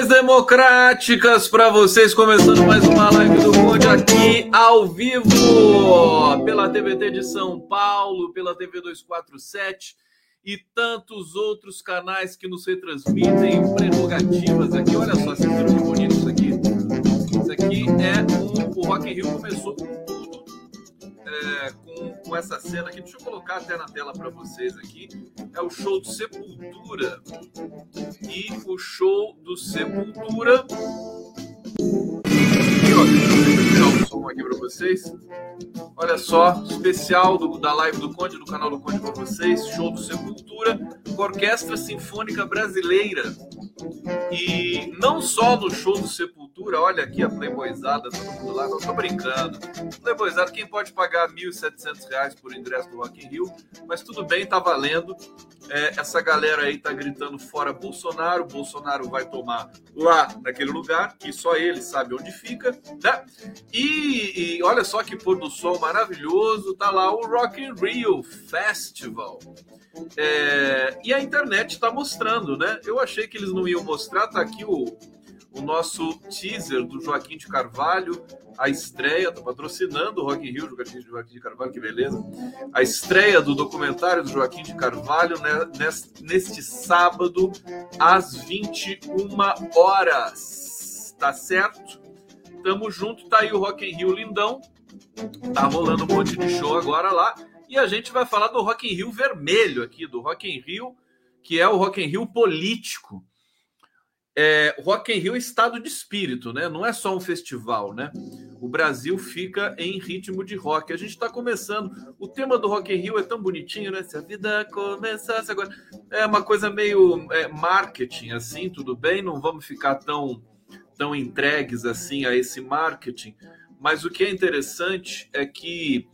Democráticas para vocês, começando mais uma live do Conde aqui ao vivo, pela TVT de São Paulo, pela TV 247 e tantos outros canais que nos retransmitem prerrogativas aqui. Olha só, vocês viram que bonito isso aqui? Isso aqui é um, o Rock in Rio começou é, com, com essa cena aqui. Deixa eu colocar até na tela para vocês aqui. É o show do Sepultura e o show do Sepultura. Aqui, ó, deixa eu tirar o som aqui para vocês. Olha só, especial do, da live do Conde, do canal do Conde para vocês, show do Sepultura, com a Orquestra Sinfônica Brasileira. E não só no show do Sepultura, olha aqui a Playboyzada, todo mundo lá, não tô brincando. Playboyzada, quem pode pagar R$ 1.700 por ingresso do Rock in Rio, mas tudo bem, tá valendo. É, essa galera aí tá gritando fora Bolsonaro, Bolsonaro vai tomar lá naquele lugar, que só ele sabe onde fica, né? E, e olha só que pôr do sol maravilhoso, tá lá o Rock in Rio Festival. É, e a internet está mostrando, né? Eu achei que eles não iam mostrar, tá aqui o, o nosso teaser do Joaquim de Carvalho, a estreia, tá patrocinando o Rock in Rio, Joaquim, Joaquim de Carvalho, que beleza. A estreia do documentário do Joaquim de Carvalho né, neste, neste sábado, às 21 horas. Tá certo? Tamo junto, tá aí o Rock in Rio lindão. Tá rolando um monte de show agora lá. E a gente vai falar do Rock in Rio vermelho aqui, do Rock in Rio, que é o Rock in Rio político. É, Rock in Rio é estado de espírito, né? Não é só um festival, né? O Brasil fica em ritmo de rock. A gente está começando. O tema do Rock in Rio é tão bonitinho, né? Se a vida começasse agora, é uma coisa meio é, marketing, assim, tudo bem? Não vamos ficar tão tão entregues assim a esse marketing. Mas o que é interessante é que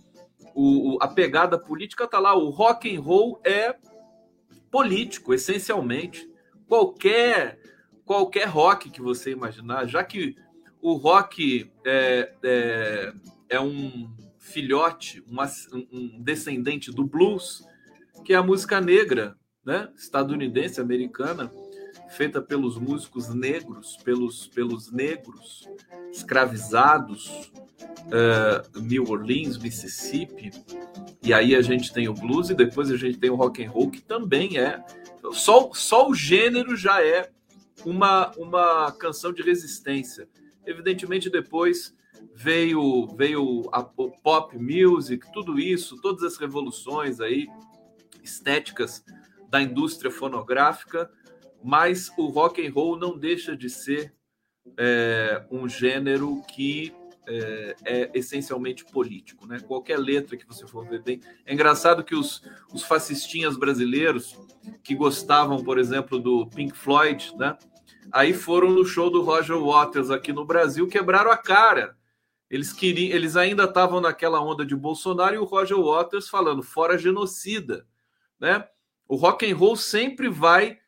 o, a pegada política está lá. O rock and roll é político, essencialmente. Qualquer qualquer rock que você imaginar, já que o rock é, é, é um filhote, uma, um descendente do blues, que é a música negra, né? estadunidense, americana, feita pelos músicos negros, pelos, pelos negros escravizados, uh, New Orleans, Mississippi, e aí a gente tem o blues e depois a gente tem o rock and roll que também é só, só o gênero já é uma, uma canção de resistência. Evidentemente depois veio veio a pop music, tudo isso, todas as revoluções aí estéticas da indústria fonográfica, mas o rock and roll não deixa de ser é, um gênero que é, é, essencialmente político, né? Qualquer letra que você for ver bem. É engraçado que os, os fascistinhas brasileiros que gostavam, por exemplo, do Pink Floyd, né? Aí foram no show do Roger Waters aqui no Brasil, quebraram a cara. Eles queriam, eles ainda estavam naquela onda de Bolsonaro e o Roger Waters falando fora genocida, né? O rock and roll sempre vai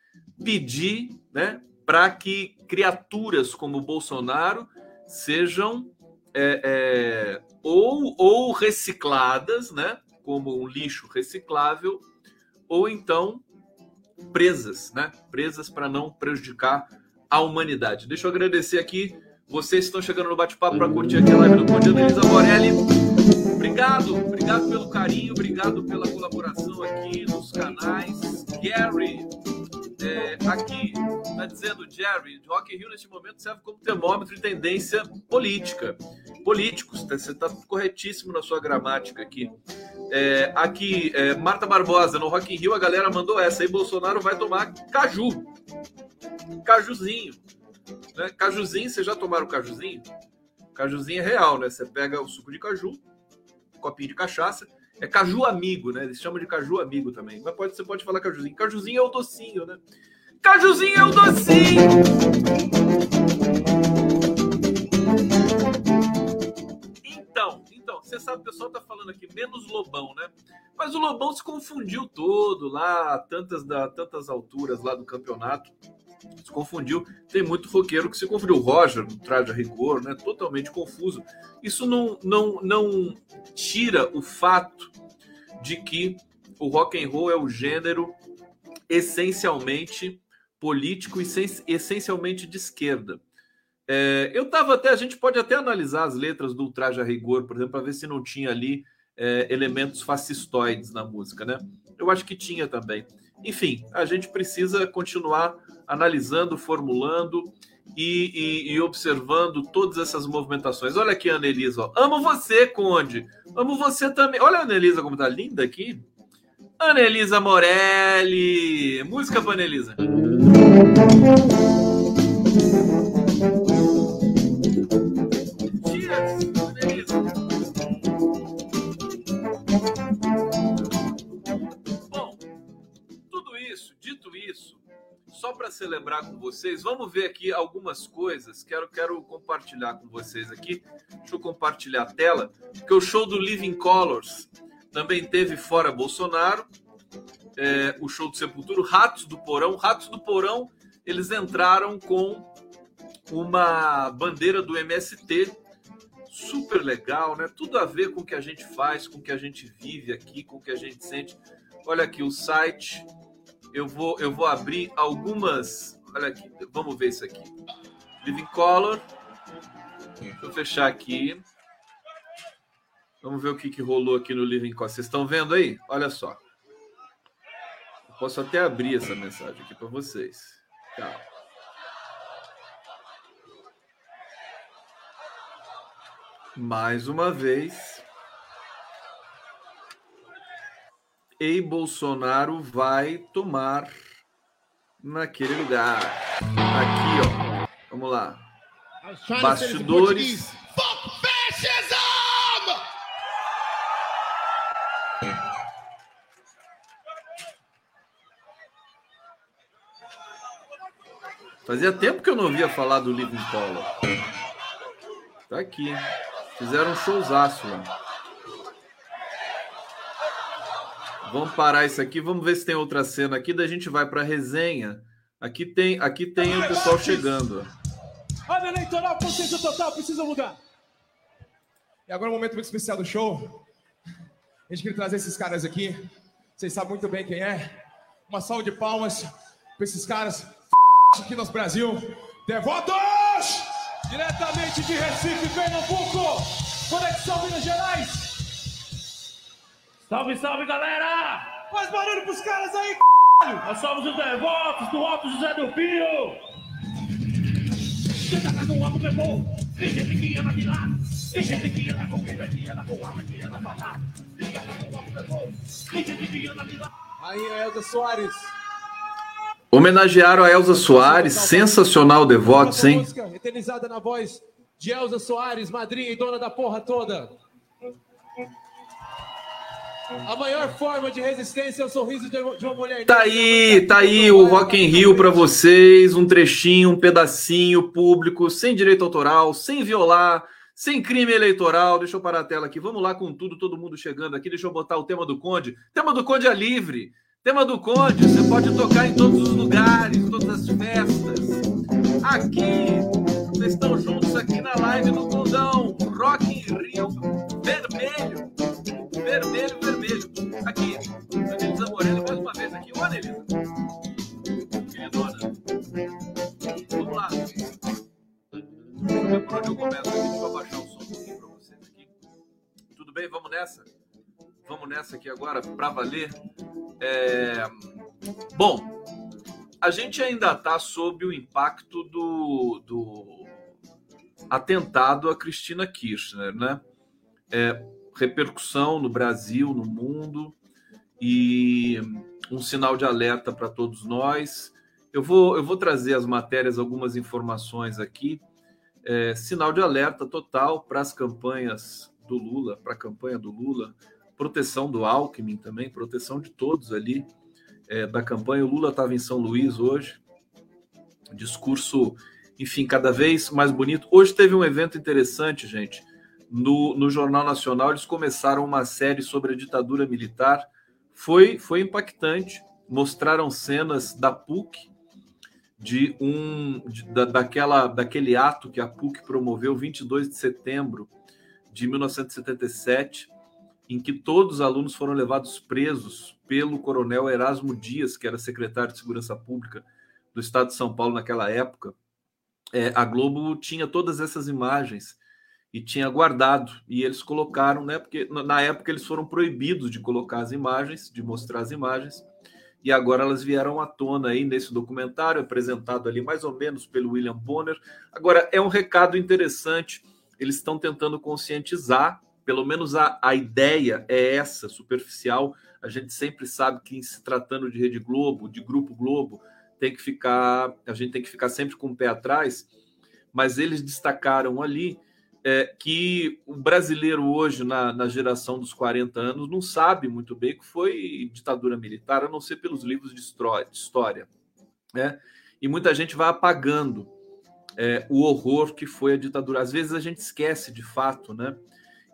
pedir, né, para que criaturas como Bolsonaro sejam é, é, ou, ou recicladas, né, como um lixo reciclável, ou então presas, né, presas para não prejudicar a humanidade. Deixa eu agradecer aqui vocês estão chegando no bate-papo para curtir aqui a live do Conde Elisa Morelli. Obrigado, obrigado pelo carinho, obrigado pela colaboração aqui nos canais. Gary, é, aqui está dizendo, Jerry, Rock in Rio neste momento serve como termômetro de tendência política. Políticos, tá, você está corretíssimo na sua gramática aqui. É, aqui, é, Marta Barbosa, no Rock in Rio a galera mandou essa, aí Bolsonaro vai tomar caju. Cajuzinho. Né? Cajuzinho, vocês já tomaram cajuzinho? Cajuzinho é real, né? Você pega o suco de caju, copinho de cachaça, é caju amigo, né? Eles chamam de caju amigo também. Mas pode, você pode falar cajuzinho. Cajuzinho é o docinho, né? Cajuzinho é o docinho! Então, então, você sabe, o pessoal tá falando aqui, menos Lobão, né? Mas o Lobão se confundiu todo lá, tantas, da, tantas alturas lá do campeonato. Se confundiu. Tem muito roqueiro que se confundiu. O Roger, no traje a rigor, né? Totalmente confuso. Isso não, não, não tira o fato de que o rock and roll é o gênero essencialmente político e essencialmente de esquerda. É, eu estava até, a gente pode até analisar as letras do Ultraje a Rigor, por exemplo, para ver se não tinha ali é, elementos fascistoides na música, né? Eu acho que tinha também. Enfim, a gente precisa continuar analisando, formulando e, e, e, observando todas essas movimentações. Olha aqui, Anelisa. Ó. Amo você, Conde. Amo você também. Olha a Anelisa como tá linda aqui. Anelisa Morelli. Música para Anelisa. só com vocês, vamos ver aqui algumas coisas. Quero, quero compartilhar com vocês aqui. Deixa eu compartilhar a tela. Porque o show do Living Colors também teve fora Bolsonaro. É, o show do Sepultura, Ratos do Porão. Ratos do Porão, eles entraram com uma bandeira do MST. Super legal, né? Tudo a ver com o que a gente faz, com o que a gente vive aqui, com o que a gente sente. Olha aqui o site eu vou, eu vou abrir algumas. Olha aqui, vamos ver isso aqui. Living Color. Deixa eu fechar aqui. Vamos ver o que, que rolou aqui no Living Color. Vocês estão vendo aí? Olha só. Eu posso até abrir essa mensagem aqui para vocês. Tá. Mais uma vez, e Bolsonaro vai tomar naquele lugar. Aqui, ó. Vamos lá. Bastidores. Fazia tempo que eu não ouvia falar do Living Color. Tá aqui. Fizeram um showzaço lá. Vamos parar isso aqui, vamos ver se tem outra cena aqui, daí a gente vai para a resenha. Aqui tem, aqui tem o pessoal chegando. A eleitoral, consciência total, precisa mudar. E agora é um momento muito especial do show. A gente queria trazer esses caras aqui. Vocês sabem muito bem quem é. Uma salva de palmas para esses caras aqui no Brasil. Devotos! Diretamente de Recife, Pernambuco. Conexão Minas Gerais. Salve, salve, galera! Faz barulho pros caras aí, c... Nós somos os devotos do Alto José do Pio! Senta no alto, meu povo! Tem gente que anda de lado! Tem gente que anda com quem que anda com arma, que anda falado! Tem gente que anda de lado! Rainha Elza Soares! Homenagearam a Elza Soares, sensacional devotos, hein? Eternizada na voz de Elza Soares, madrinha e dona da porra toda. A maior forma de resistência é o sorriso de uma mulher. Tá aí, tá aí o Rock in Rio para vocês, um trechinho, um pedacinho público, sem direito autoral, sem violar, sem crime eleitoral. Deixa eu parar a tela aqui. Vamos lá com tudo, todo mundo chegando aqui. Deixa eu botar o tema do Conde. O tema do Conde é livre. Tema do Conde, você pode tocar em todos os lugares, todas as festas. Aqui, vocês estão juntos aqui na live do Condão. Rock in Rio vermelho, vermelho. Eu começo aqui. Deixa eu abaixar o som um pouquinho para vocês aqui. Tudo bem? Vamos nessa? Vamos nessa aqui agora para valer. É... Bom, a gente ainda está sob o impacto do, do atentado a Cristina Kirchner, né? É, repercussão no Brasil, no mundo, e um sinal de alerta para todos nós. Eu vou, eu vou trazer as matérias, algumas informações aqui. É, sinal de alerta total para as campanhas do Lula, para a campanha do Lula, proteção do Alckmin também, proteção de todos ali é, da campanha. O Lula estava em São Luís hoje, discurso, enfim, cada vez mais bonito. Hoje teve um evento interessante, gente no, no Jornal Nacional, eles começaram uma série sobre a ditadura militar. Foi, foi impactante. Mostraram cenas da PUC, de um de, da, daquela, daquele ato que a PUC promoveu 22 de setembro de 1977, em que todos os alunos foram levados presos pelo coronel Erasmo Dias, que era secretário de Segurança Pública do estado de São Paulo naquela época, é, a Globo tinha todas essas imagens e tinha guardado. E eles colocaram, né? Porque na época eles foram proibidos de colocar as imagens, de mostrar as imagens, e agora elas vieram à tona aí nesse documentário, apresentado ali mais ou menos pelo William Bonner. Agora, é um recado interessante, eles estão tentando conscientizar, pelo menos a, a ideia é essa, superficial. A gente sempre sabe que, se tratando de Rede Globo, de Grupo Globo, tem que ficar, a gente tem que ficar sempre com o pé atrás, mas eles destacaram ali é, que o brasileiro hoje, na, na, geração dos 40 anos, não sabe muito bem que foi ditadura militar, a não ser pelos livros de história. Né? E muita gente vai apagando é, o horror que foi a ditadura. Às vezes a gente esquece de fato, né?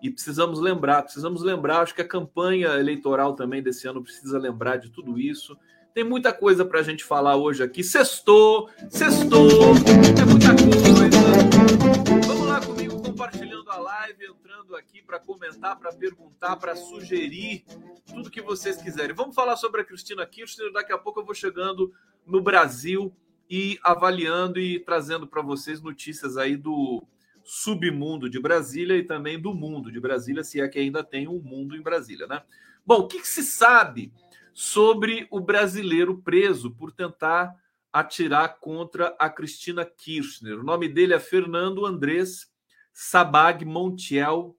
E precisamos lembrar, precisamos lembrar, acho que a campanha eleitoral também desse ano precisa lembrar de tudo isso. Tem muita coisa para a gente falar hoje aqui. Sextou, sextou, é muita coisa. Para comentar, para perguntar, para sugerir tudo que vocês quiserem. Vamos falar sobre a Cristina Kirchner. Daqui a pouco eu vou chegando no Brasil e avaliando e trazendo para vocês notícias aí do submundo de Brasília e também do mundo de Brasília, se é que ainda tem um mundo em Brasília, né? Bom, o que, que se sabe sobre o brasileiro preso por tentar atirar contra a Cristina Kirchner. O nome dele é Fernando Andrés Sabag Montiel,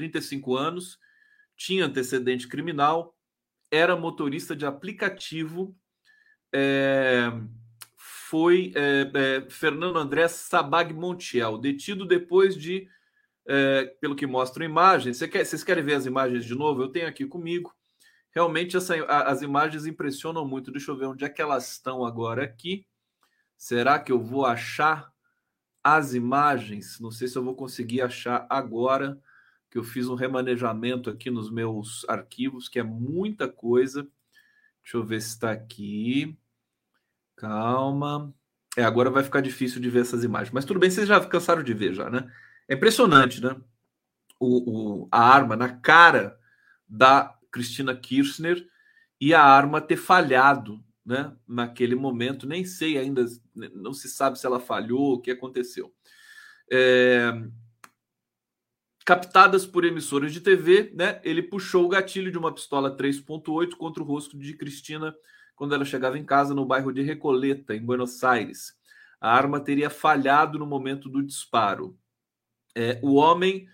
35 anos, tinha antecedente criminal, era motorista de aplicativo. É, foi é, é, Fernando Andrés Sabag Montiel, detido depois de, é, pelo que mostram imagens. Você quer, vocês querem ver as imagens de novo? Eu tenho aqui comigo. Realmente essa, as imagens impressionam muito. Deixa eu ver onde é que elas estão agora aqui. Será que eu vou achar as imagens? Não sei se eu vou conseguir achar agora, que eu fiz um remanejamento aqui nos meus arquivos, que é muita coisa. Deixa eu ver se está aqui. Calma. É, agora vai ficar difícil de ver essas imagens. Mas tudo bem, vocês já cansaram de ver já, né? É impressionante, né? O, o, a arma na cara da Cristina Kirchner e a arma ter falhado né, naquele momento. Nem sei ainda, não se sabe se ela falhou, o que aconteceu. É... Captadas por emissoras de TV, né, ele puxou o gatilho de uma pistola 3.8 contra o rosto de Cristina quando ela chegava em casa no bairro de Recoleta, em Buenos Aires. A arma teria falhado no momento do disparo. É, o homem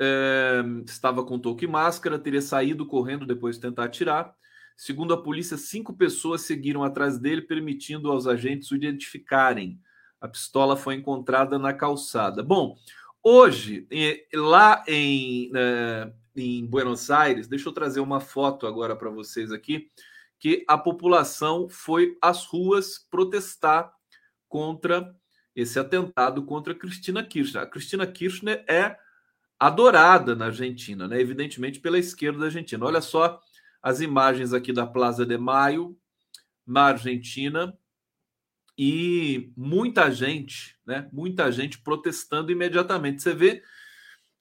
é, estava com touca e máscara, teria saído correndo depois de tentar atirar. Segundo a polícia, cinco pessoas seguiram atrás dele, permitindo aos agentes o identificarem. A pistola foi encontrada na calçada. Bom, hoje, lá em, é, em Buenos Aires, deixa eu trazer uma foto agora para vocês aqui, que a população foi às ruas protestar contra esse atentado contra Cristina Kirchner. A Cristina Kirchner é adorada na Argentina, né? evidentemente pela esquerda da Argentina. Olha só as imagens aqui da Plaza de Maio, na Argentina, e muita gente, né? muita gente protestando imediatamente. Você vê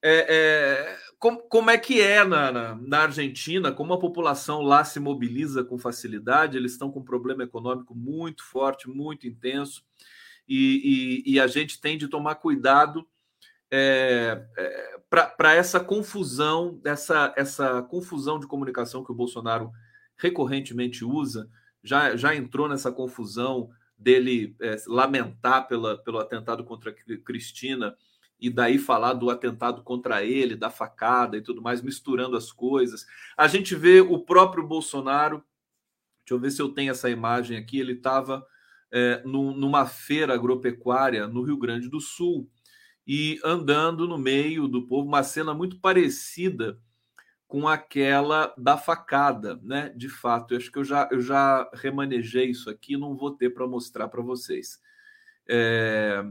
é, é, como, como, é que é na, na, na, Argentina, como a população lá se mobiliza com facilidade, eles estão com um problema econômico muito forte, muito intenso, e, e, e a gente tem de tomar cuidado é, é, para essa confusão, essa, essa confusão de comunicação que o Bolsonaro recorrentemente usa, já, já entrou nessa confusão dele é, lamentar pela, pelo atentado contra Cristina e daí falar do atentado contra ele, da facada e tudo mais, misturando as coisas. A gente vê o próprio Bolsonaro, deixa eu ver se eu tenho essa imagem aqui, ele estava é, numa feira agropecuária no Rio Grande do Sul e andando no meio do povo, uma cena muito parecida com aquela da facada, né? De fato, eu acho que eu já, eu já remanejei isso aqui, não vou ter para mostrar para vocês. É,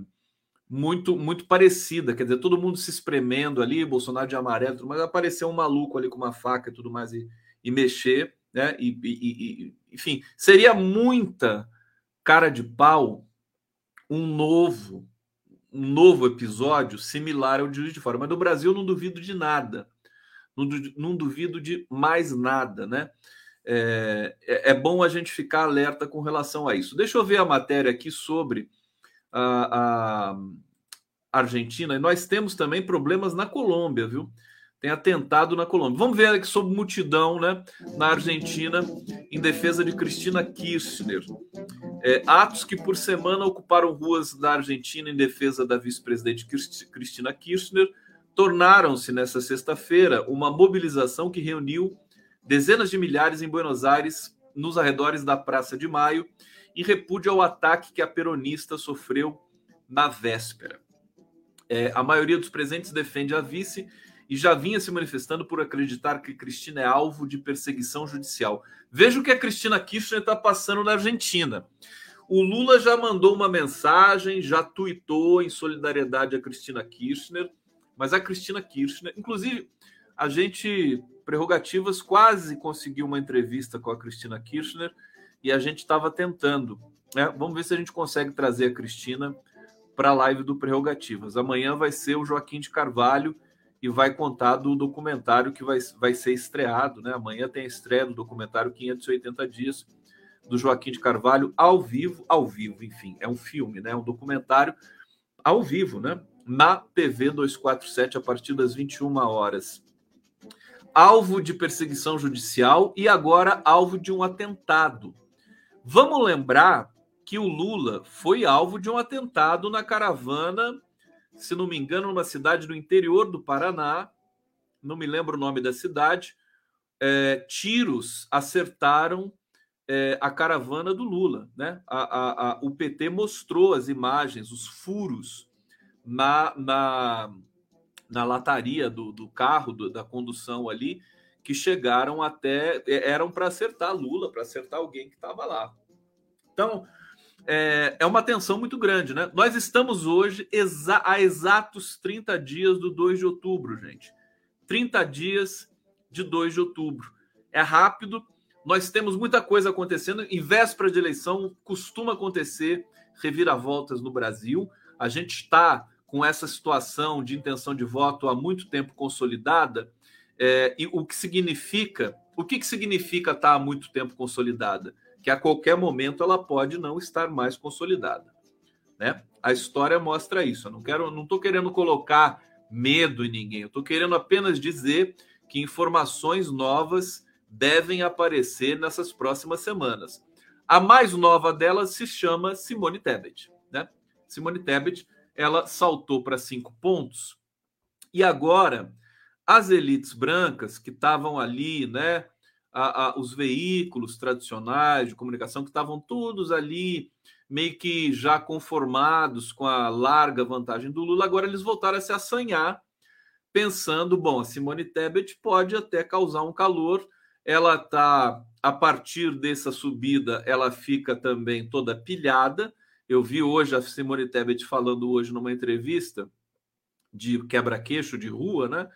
muito muito parecida, quer dizer, todo mundo se espremendo ali, Bolsonaro de amarelo, mas apareceu um maluco ali com uma faca e tudo mais e, e mexer, né? E, e, e, enfim, seria muita cara de pau um novo um novo episódio similar ao de Juiz de Fora. Mas no Brasil não duvido de nada. Não, duvido de mais nada, né? é, é, é, bom a gente ficar alerta com relação a isso. Deixa eu ver a matéria aqui sobre a, a Argentina. E nós temos também problemas na Colômbia, viu? Tem atentado na Colômbia. Vamos ver aqui sobre multidão né, na Argentina em defesa de Cristina Kirchner. É, atos que por semana ocuparam ruas da Argentina em defesa da vice-presidente Cristina Kirchner tornaram-se nessa sexta-feira uma mobilização que reuniu dezenas de milhares em Buenos Aires, nos arredores da Praça de Maio, em repúdio ao ataque que a peronista sofreu na véspera. É, a maioria dos presentes defende a vice e já vinha se manifestando por acreditar que Cristina é alvo de perseguição judicial. Veja o que a Cristina Kirchner está passando na Argentina. O Lula já mandou uma mensagem, já tuitou em solidariedade a Cristina Kirchner, mas a Cristina Kirchner, inclusive, a gente, Prerrogativas, quase conseguiu uma entrevista com a Cristina Kirchner e a gente estava tentando. Né? Vamos ver se a gente consegue trazer a Cristina para a live do Prerrogativas. Amanhã vai ser o Joaquim de Carvalho e vai contar do documentário que vai, vai ser estreado. Né? Amanhã tem a estreia do documentário 580 Dias, do Joaquim de Carvalho, ao vivo, ao vivo, enfim, é um filme, né? um documentário ao vivo, né? Na TV 247, a partir das 21 horas. Alvo de perseguição judicial e agora alvo de um atentado. Vamos lembrar que o Lula foi alvo de um atentado na caravana se não me engano, numa cidade do interior do Paraná, não me lembro o nome da cidade, é, tiros acertaram é, a caravana do Lula. Né? A, a, a, o PT mostrou as imagens, os furos na, na, na lataria do, do carro, do, da condução ali, que chegaram até. É, eram para acertar Lula, para acertar alguém que estava lá. Então, é, é uma tensão muito grande, né? Nós estamos hoje exa a exatos 30 dias do 2 de outubro, gente. 30 dias de 2 de outubro. É rápido, nós temos muita coisa acontecendo. Em véspera de eleição, costuma acontecer reviravoltas no Brasil. A gente está com essa situação de intenção de voto há muito tempo consolidada. É, e o que significa? O que, que significa estar há muito tempo consolidada? que a qualquer momento ela pode não estar mais consolidada. Né? A história mostra isso. Eu não quero, não estou querendo colocar medo em ninguém. Eu estou querendo apenas dizer que informações novas devem aparecer nessas próximas semanas. A mais nova delas se chama Simone Tebet. Né? Simone Tebet ela saltou para cinco pontos e agora as elites brancas que estavam ali, né, a, a, os veículos tradicionais de comunicação que estavam todos ali meio que já conformados com a larga vantagem do Lula, agora eles voltaram a se assanhar, pensando, bom, a Simone Tebet pode até causar um calor, ela está a partir dessa subida, ela fica também toda pilhada. Eu vi hoje a Simone Tebet falando hoje numa entrevista de quebra-queixo de rua, né?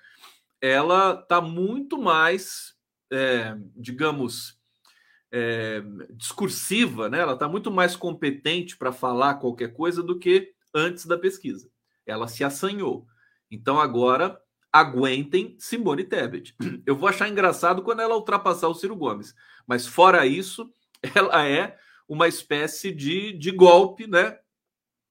Ela está muito mais é, digamos, é, discursiva, né? ela está muito mais competente para falar qualquer coisa do que antes da pesquisa. Ela se assanhou. Então agora aguentem Simone Tebet. Eu vou achar engraçado quando ela ultrapassar o Ciro Gomes, mas fora isso, ela é uma espécie de, de golpe, né?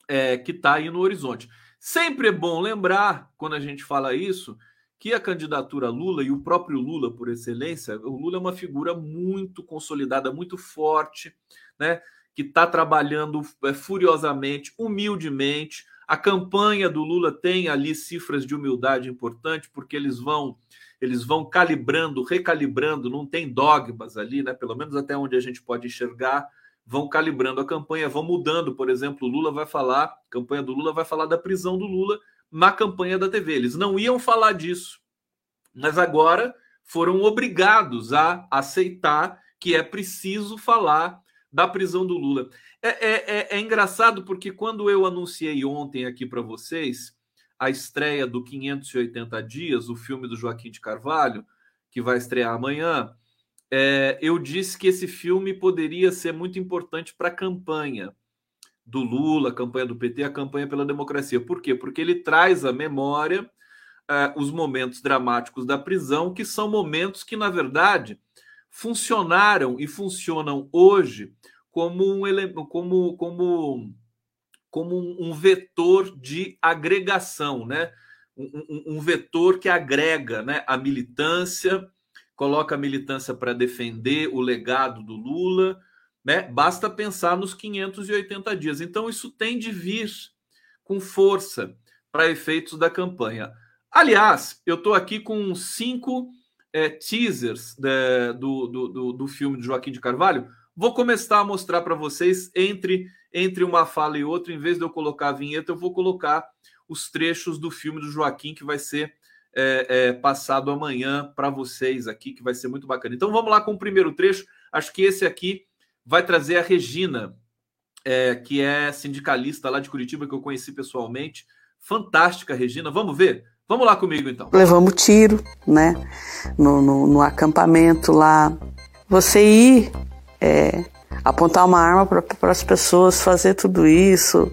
É, que está aí no horizonte. Sempre é bom lembrar, quando a gente fala isso, que a candidatura Lula e o próprio Lula, por excelência, o Lula é uma figura muito consolidada, muito forte, né? Que está trabalhando é, furiosamente, humildemente. A campanha do Lula tem ali cifras de humildade importante, porque eles vão eles vão calibrando, recalibrando, não tem dogmas ali, né? Pelo menos até onde a gente pode enxergar, vão calibrando a campanha, vão mudando. Por exemplo, Lula vai falar, a campanha do Lula vai falar da prisão do Lula na campanha da TV. Eles não iam falar disso, mas agora foram obrigados a aceitar que é preciso falar da prisão do Lula. É, é, é, é engraçado porque quando eu anunciei ontem aqui para vocês a estreia do 580 Dias, o filme do Joaquim de Carvalho, que vai estrear amanhã, é, eu disse que esse filme poderia ser muito importante para a campanha do Lula, a campanha do PT, a campanha pela democracia. Por quê? Porque ele traz à memória uh, os momentos dramáticos da prisão, que são momentos que, na verdade, funcionaram e funcionam hoje como um, como, como, como um vetor de agregação, né? Um, um, vetor que agrega né? a militância, coloca a militância para defender o legado do Lula, né? Basta pensar nos 580 dias. Então, isso tem de vir com força para efeitos da campanha. Aliás, eu estou aqui com cinco é, teasers de, do, do, do, do filme de Joaquim de Carvalho. Vou começar a mostrar para vocês entre, entre uma fala e outra. Em vez de eu colocar a vinheta, eu vou colocar os trechos do filme do Joaquim que vai ser é, é, passado amanhã para vocês aqui, que vai ser muito bacana. Então vamos lá com o primeiro trecho. Acho que esse aqui vai trazer a Regina, é, que é sindicalista lá de Curitiba, que eu conheci pessoalmente. Fantástica, Regina. Vamos ver? Vamos lá comigo, então. Levamos tiro, né? No, no, no acampamento lá. Você ir é, apontar uma arma para as pessoas, fazer tudo isso.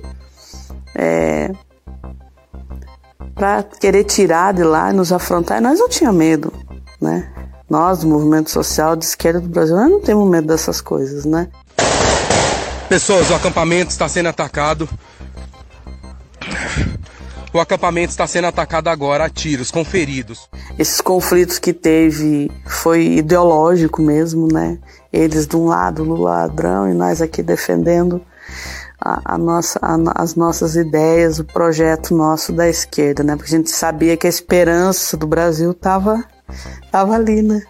É, para querer tirar de lá e nos afrontar, nós não tínhamos medo, né? Nós, do movimento social de esquerda do Brasil, nós não temos medo dessas coisas, né? Pessoas, o acampamento está sendo atacado. O acampamento está sendo atacado agora a tiros, com feridos. Esses conflitos que teve foi ideológico mesmo, né? Eles de um lado, Lula ladrão, e nós aqui defendendo a, nossa, a, as nossas ideias, o projeto nosso da esquerda, né? Porque a gente sabia que a esperança do Brasil estava Tava ali, né?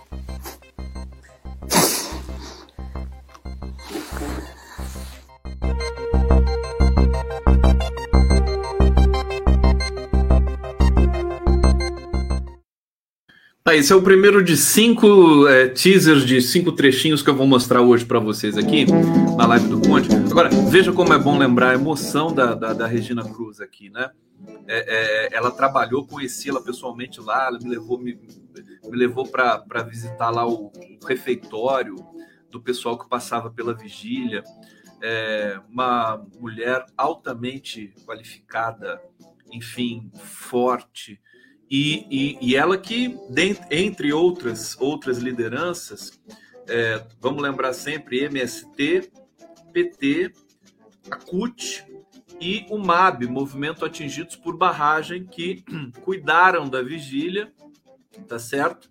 Tá, esse é o primeiro de cinco é, teasers, de cinco trechinhos que eu vou mostrar hoje para vocês aqui na live do Conte. Agora, veja como é bom lembrar a emoção da, da, da Regina Cruz aqui, né? É, é, ela trabalhou, conheci ela pessoalmente lá, ela me levou, me, me levou para visitar lá o, o, refeitório do pessoal que passava pela vigília. É, uma mulher altamente qualificada, enfim, forte. E, e, e ela que, entre outras, outras lideranças, é, vamos lembrar sempre MST, PT, a CUT, e o MAB, Movimento Atingidos por Barragem, que cuidaram da vigília, tá certo?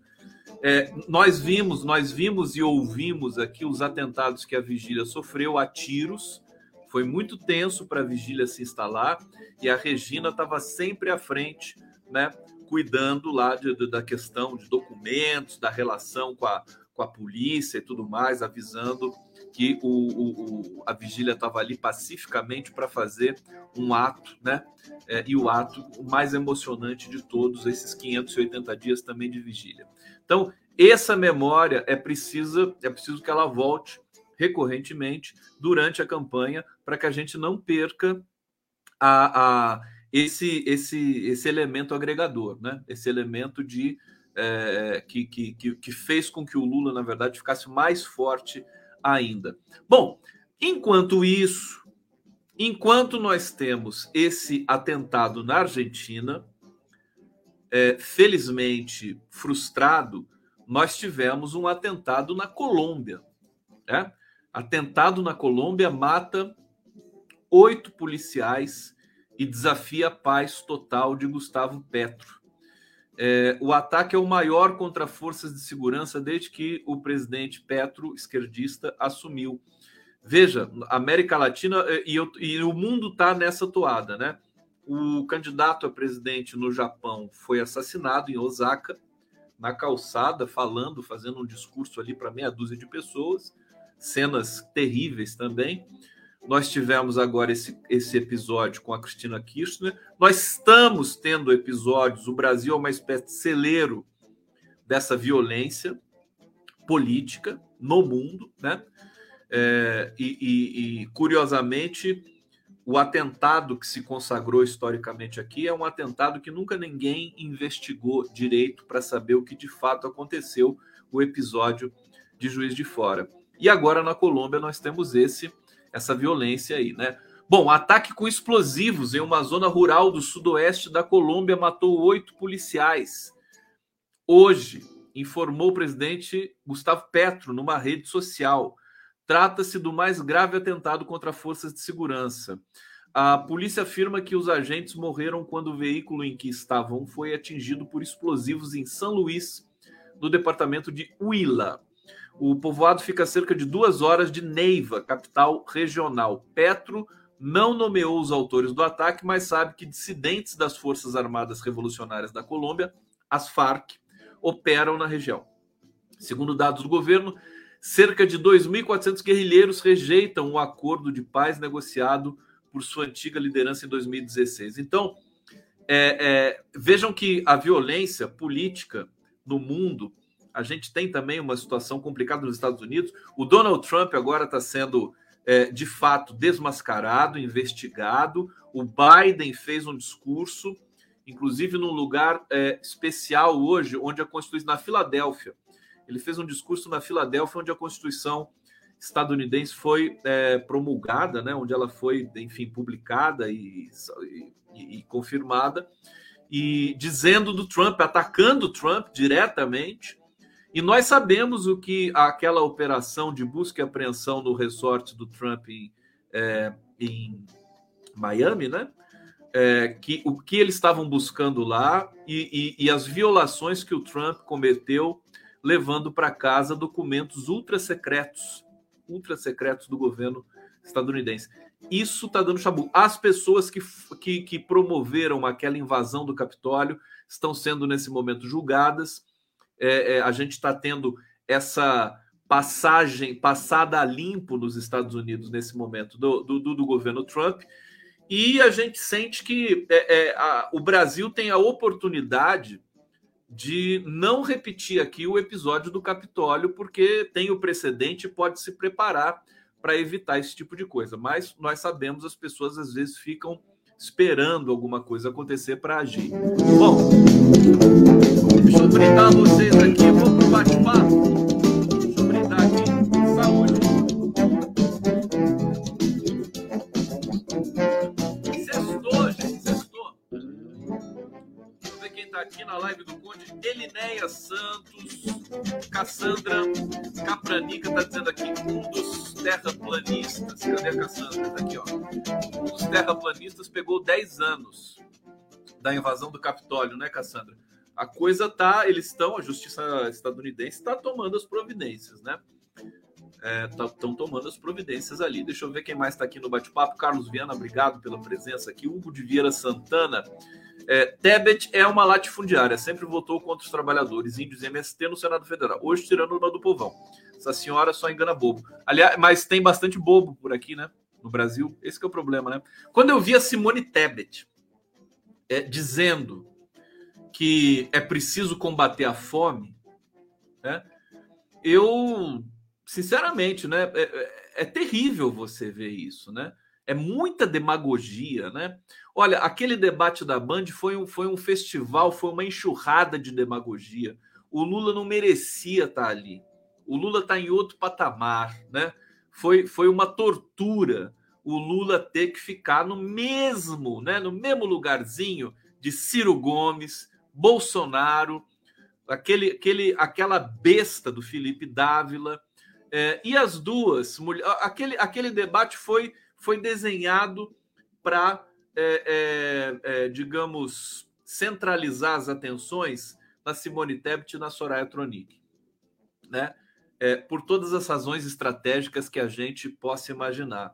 É, nós vimos, nós vimos e ouvimos aqui os atentados que a vigília sofreu a tiros. Foi muito tenso para a vigília se instalar e a Regina estava sempre à frente, né, cuidando lá de, de, da questão de documentos, da relação com a, com a polícia e tudo mais, avisando que o, o, a vigília estava ali pacificamente para fazer um ato, né? É, e o ato mais emocionante de todos esses 580 dias também de vigília. Então, essa memória é precisa, é preciso que ela volte recorrentemente durante a campanha para que a gente não perca a, a esse, esse, esse elemento agregador, né? Esse elemento de é, que, que, que fez com que o Lula, na verdade, ficasse mais forte ainda. Bom, enquanto isso, enquanto nós temos esse atentado na Argentina, é, felizmente frustrado, nós tivemos um atentado na Colômbia. Né? Atentado na Colômbia mata oito policiais e desafia a paz total de Gustavo Petro. É, o ataque é o maior contra forças de segurança desde que o presidente Petro, esquerdista, assumiu. Veja, América Latina é, e, eu, e o mundo está nessa toada, né? O candidato a presidente no Japão foi assassinado em Osaka, na calçada, falando, fazendo um discurso ali para meia dúzia de pessoas, cenas terríveis também. Nós tivemos agora esse, esse episódio com a Cristina Kirchner. Nós estamos tendo episódios. O Brasil é uma espécie de celeiro dessa violência política no mundo, né? É, e, e, e, curiosamente, o atentado que se consagrou historicamente aqui é um atentado que nunca ninguém investigou direito para saber o que de fato aconteceu, o episódio de Juiz de Fora. E agora na Colômbia nós temos esse essa violência aí, né? Bom, ataque com explosivos em uma zona rural do sudoeste da Colômbia matou oito policiais. Hoje, informou o presidente Gustavo Petro numa rede social. Trata-se do mais grave atentado contra forças de segurança. A polícia afirma que os agentes morreram quando o veículo em que estavam foi atingido por explosivos em São Luís, no departamento de Huila. O povoado fica a cerca de duas horas de Neiva, capital regional. Petro não nomeou os autores do ataque, mas sabe que dissidentes das Forças Armadas Revolucionárias da Colômbia, as FARC, operam na região. Segundo dados do governo, cerca de 2.400 guerrilheiros rejeitam o acordo de paz negociado por sua antiga liderança em 2016. Então, é, é, vejam que a violência política no mundo, a gente tem também uma situação complicada nos Estados Unidos. O Donald Trump agora está sendo, é, de fato, desmascarado, investigado. O Biden fez um discurso, inclusive num lugar é, especial hoje, onde a Constituição, na Filadélfia. Ele fez um discurso na Filadélfia, onde a Constituição estadunidense foi é, promulgada, né, onde ela foi, enfim, publicada e, e, e, confirmada, e dizendo do Trump, atacando o Trump diretamente. E nós sabemos o que aquela operação de busca e apreensão no resort do Trump em, é, em Miami, né? É, que o que eles estavam buscando lá e, e, e as violações que o Trump cometeu levando para casa documentos ultra secretos ultra secretos do governo estadunidense. Isso está dando chabu. As pessoas que, que, que, promoveram aquela invasão do Capitólio estão sendo, nesse momento, julgadas. É, é, a gente está tendo essa passagem, passada a limpo nos Estados Unidos nesse momento do, do, do governo Trump. E a gente sente que é, é, a, o Brasil tem a oportunidade de não repetir aqui o episódio do Capitólio, porque tem o precedente e pode se preparar para evitar esse tipo de coisa. Mas nós sabemos, as pessoas às vezes ficam esperando alguma coisa acontecer para agir. Bom, deixa eu brindar vocês aqui, vamos para o bate-papo. Deixa eu brindar aqui. Saúde. aqui na live do Conde, Elinéia Santos, Cassandra Capranica está dizendo aqui, um dos terraplanistas, cadê a Cassandra? Tá aqui, ó. Dos terraplanistas pegou 10 anos da invasão do Capitólio, né, Cassandra? A coisa tá, eles estão, a justiça estadunidense está tomando as providências, né? estão é, tá, tomando as providências ali. Deixa eu ver quem mais está aqui no bate-papo. Carlos Viana, obrigado pela presença aqui. Hugo de Vieira Santana. É, Tebet é uma latifundiária, sempre votou contra os trabalhadores índios e MST no Senado Federal. Hoje tirando uma do povão. Essa senhora só engana bobo. Aliás, mas tem bastante bobo por aqui, né? No Brasil. Esse é o problema, né? Quando eu vi a Simone Tebet é, dizendo que é preciso combater a fome, né? Eu, sinceramente, né? É, é, é terrível você ver isso, né? É muita demagogia, né? Olha, aquele debate da Band foi um, foi um festival, foi uma enxurrada de demagogia. O Lula não merecia estar ali. O Lula está em outro patamar, né? Foi, foi uma tortura o Lula ter que ficar no mesmo, né? No mesmo lugarzinho de Ciro Gomes, Bolsonaro, aquele, aquele, aquela besta do Felipe Dávila. É, e as duas, aquele, aquele debate foi, foi desenhado para é, é, é, digamos, centralizar as atenções na Simone Tebet e na Soraya Tronic, né? É, por todas as razões estratégicas que a gente possa imaginar.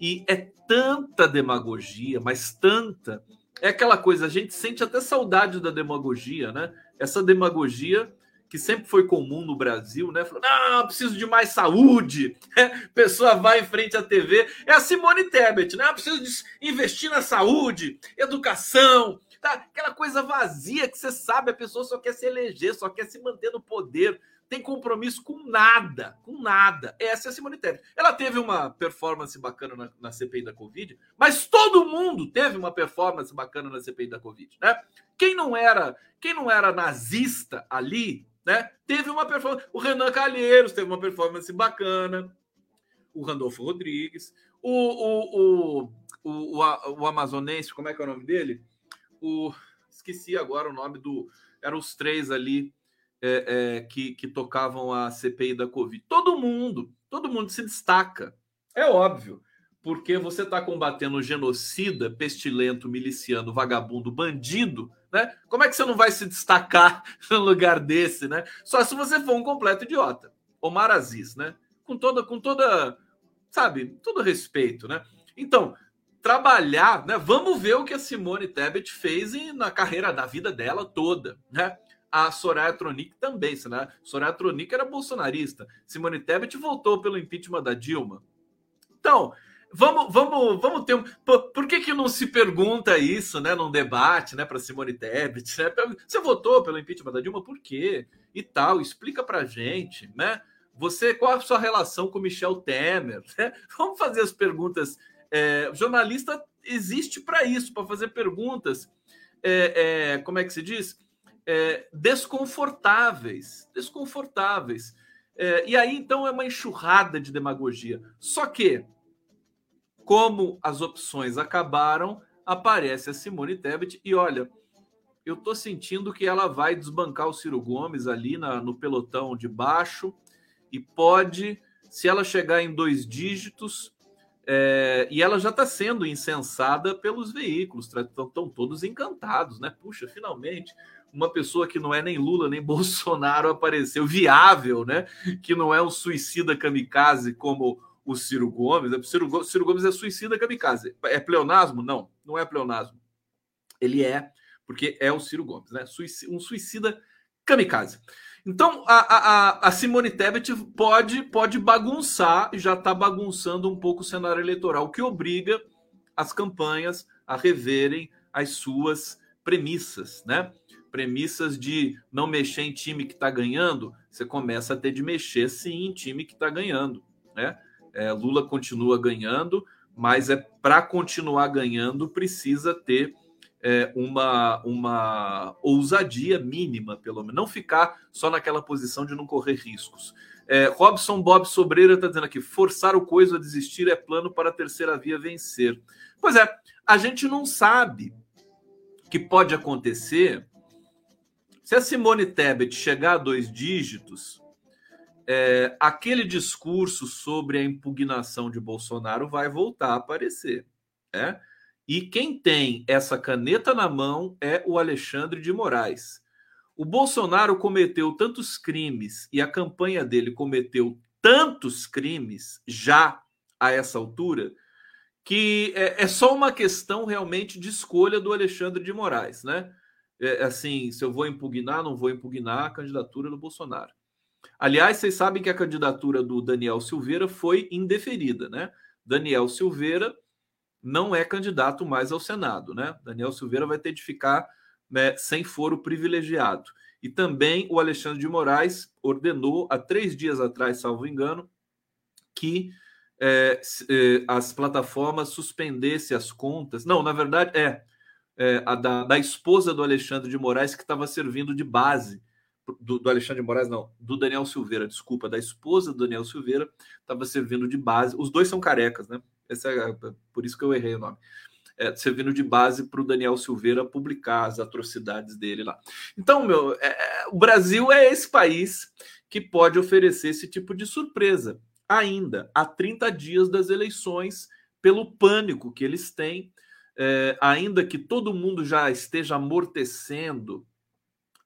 E é tanta demagogia, mas tanta. É aquela coisa, a gente sente até saudade da demagogia, né? Essa demagogia que sempre foi comum no Brasil, né? Falou, não, preciso de mais saúde. É, pessoa vai em frente à TV. É a Simone Tebet, né? Ah, preciso investir na saúde, educação, tá? Aquela coisa vazia que você sabe, a pessoa só quer se eleger, só quer se manter no poder. Tem compromisso com nada, com nada. Essa é a Simone Tebet. Ela teve uma performance bacana na, na CPI da Covid, mas todo mundo teve uma performance bacana na CPI da Covid, né? Quem não era, quem não era nazista ali, né? Teve uma performance. O Renan Calheiros teve uma performance bacana. O Randolfo Rodrigues. O, o, o, o, o, o amazonense, como é que é o nome dele? O, esqueci agora o nome do. Eram os três ali. É, é, que, que tocavam a CPI da Covid. Todo mundo, todo mundo se destaca. É óbvio, porque você está combatendo o genocida, pestilento, miliciano, vagabundo, bandido, né? Como é que você não vai se destacar no lugar desse, né? Só se você for um completo idiota. Omar Aziz, né? Com toda, com toda, sabe, todo respeito, né? Então, trabalhar, né? Vamos ver o que a Simone Tebet fez na carreira, na vida dela toda, né? A Soraya Tronic também, né? Soraya Tronic era bolsonarista. Simone Tebet voltou pelo impeachment da Dilma. Então, vamos, vamos, vamos ter um. Por, por, que, que não se pergunta isso, né, num debate, né, para Simone Tebet? Né? Você votou pelo impeachment da Dilma, por quê? E tal, explica para gente, né? Você, qual a sua relação com Michel Temer? Né? Vamos fazer as perguntas. É, jornalista existe para isso, para fazer perguntas. É, é, como é que se diz? É, desconfortáveis, desconfortáveis. É, e aí então é uma enxurrada de demagogia. Só que, como as opções acabaram, aparece a Simone Tebet e olha, eu tô sentindo que ela vai desbancar o Ciro Gomes ali na, no pelotão de baixo e pode, se ela chegar em dois dígitos, é, e ela já está sendo incensada pelos veículos, estão todos encantados, né? Puxa, finalmente uma pessoa que não é nem Lula nem Bolsonaro apareceu, viável, né? Que não é um suicida kamikaze como o Ciro Gomes. O Ciro, Ciro Gomes é suicida kamikaze. É pleonasmo? Não, não é pleonasmo. Ele é, porque é o Ciro Gomes, né? Um suicida kamikaze. Então, a, a, a Simone Tebet pode, pode bagunçar, e já está bagunçando um pouco o cenário eleitoral, o que obriga as campanhas a reverem as suas premissas, né? Premissas de não mexer em time que está ganhando, você começa a ter de mexer sim em time que está ganhando, né? É, Lula continua ganhando, mas é para continuar ganhando precisa ter é, uma, uma ousadia mínima, pelo menos. Não ficar só naquela posição de não correr riscos. É, Robson Bob Sobreira está dizendo aqui: forçar o coisa a desistir é plano para a terceira via vencer. Pois é, a gente não sabe que pode acontecer se a Simone Tebet chegar a dois dígitos. É, aquele discurso sobre a impugnação de Bolsonaro vai voltar a aparecer. Né? E quem tem essa caneta na mão é o Alexandre de Moraes. O Bolsonaro cometeu tantos crimes e a campanha dele cometeu tantos crimes já a essa altura que é, é só uma questão realmente de escolha do Alexandre de Moraes, né? É, assim, se eu vou impugnar, não vou impugnar a candidatura do Bolsonaro. Aliás, vocês sabem que a candidatura do Daniel Silveira foi indeferida, né? Daniel Silveira não é candidato mais ao Senado, né? Daniel Silveira vai ter de ficar né, sem foro privilegiado. E também o Alexandre de Moraes ordenou há três dias atrás, salvo engano, que é, é, as plataformas suspendessem as contas. Não, na verdade, é, é da, da, esposa do Alexandre de Moraes que estava servindo de base. Do, do, Alexandre de Moraes, não, do Daniel Silveira, desculpa, da esposa do Daniel Silveira, estava servindo de base. Os dois são carecas, né? Essa é, por isso que eu errei o nome. É, servindo de base para o Daniel Silveira publicar as atrocidades dele lá. Então, meu, é, é, o Brasil é esse país que pode oferecer esse tipo de surpresa, ainda há 30 dias das eleições, pelo pânico que eles têm, é, ainda que todo mundo já esteja amortecendo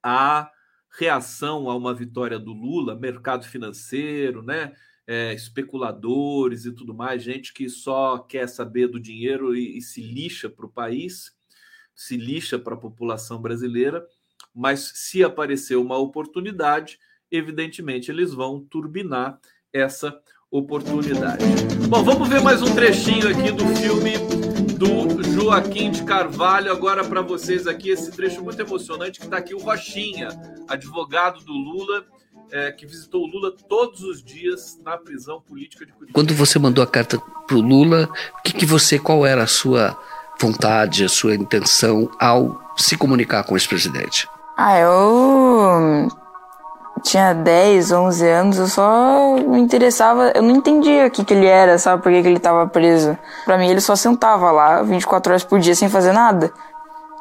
a reação a uma vitória do Lula, mercado financeiro, né? é, especuladores e tudo mais, gente que só quer saber do dinheiro e, e se lixa para o país, se lixa para a população brasileira, mas se aparecer uma oportunidade, evidentemente eles vão turbinar essa oportunidade. Bom, vamos ver mais um trechinho aqui do filme do Joaquim de Carvalho. Agora para vocês aqui esse trecho muito emocionante que está aqui o Rochinha, advogado do Lula é, que visitou o Lula todos os dias na prisão política de Curitiba. Quando você mandou a carta para o Lula, o que, que você, qual era a sua vontade, a sua intenção ao se comunicar com esse presidente? Ah, eu tinha 10, 11 anos, eu só me interessava, eu não entendia o que, que ele era, sabe, por que, que ele estava preso. Para mim ele só sentava lá 24 horas por dia sem fazer nada.